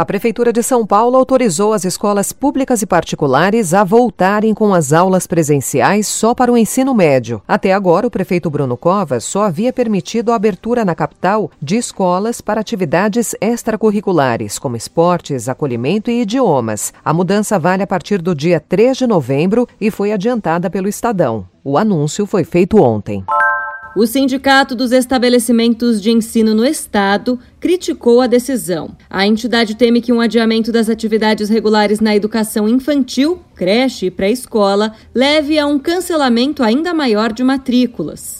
A Prefeitura de São Paulo autorizou as escolas públicas e particulares a voltarem com as aulas presenciais só para o ensino médio. Até agora, o prefeito Bruno Covas só havia permitido a abertura na capital de escolas para atividades extracurriculares, como esportes, acolhimento e idiomas. A mudança vale a partir do dia 3 de novembro e foi adiantada pelo Estadão. O anúncio foi feito ontem. O Sindicato dos Estabelecimentos de Ensino no Estado criticou a decisão. A entidade teme que um adiamento das atividades regulares na educação infantil, creche e pré-escola leve a um cancelamento ainda maior de matrículas.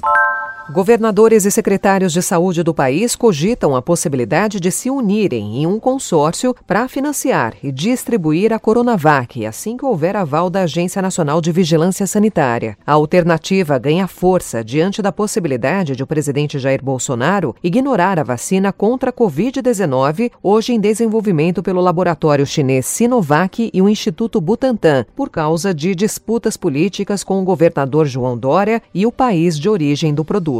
Governadores e secretários de saúde do país cogitam a possibilidade de se unirem em um consórcio para financiar e distribuir a Coronavac assim que houver aval da Agência Nacional de Vigilância Sanitária. A alternativa ganha força diante da possibilidade de o presidente Jair Bolsonaro ignorar a vacina contra a Covid-19, hoje em desenvolvimento pelo laboratório chinês Sinovac e o Instituto Butantan, por causa de disputas políticas com o governador João Dória e o país de origem do produto.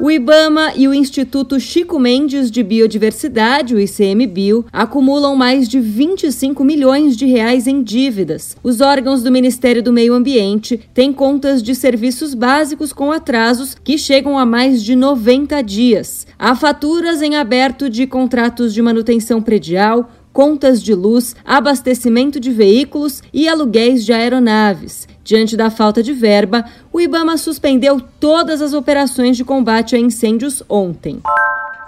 O IBAMA e o Instituto Chico Mendes de Biodiversidade, o ICMBio, acumulam mais de 25 milhões de reais em dívidas. Os órgãos do Ministério do Meio Ambiente têm contas de serviços básicos com atrasos que chegam a mais de 90 dias. Há faturas em aberto de contratos de manutenção predial, contas de luz, abastecimento de veículos e aluguéis de aeronaves. Diante da falta de verba, o Ibama suspendeu todas as operações de combate a incêndios ontem.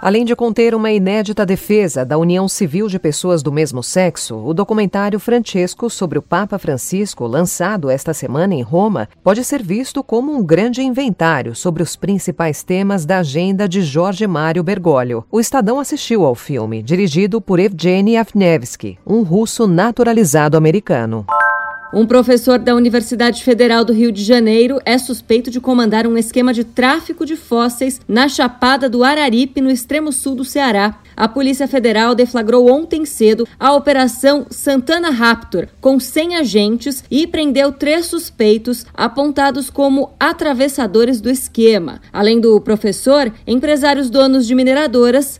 Além de conter uma inédita defesa da união civil de pessoas do mesmo sexo, o documentário Francesco sobre o Papa Francisco, lançado esta semana em Roma, pode ser visto como um grande inventário sobre os principais temas da agenda de Jorge Mário Bergoglio. O Estadão assistiu ao filme, dirigido por Evgeny Afnevsky, um russo naturalizado americano. Um professor da Universidade Federal do Rio de Janeiro é suspeito de comandar um esquema de tráfico de fósseis na Chapada do Araripe, no extremo sul do Ceará. A Polícia Federal deflagrou ontem cedo a Operação Santana Raptor, com 100 agentes, e prendeu três suspeitos apontados como atravessadores do esquema. Além do professor, empresários donos de mineradoras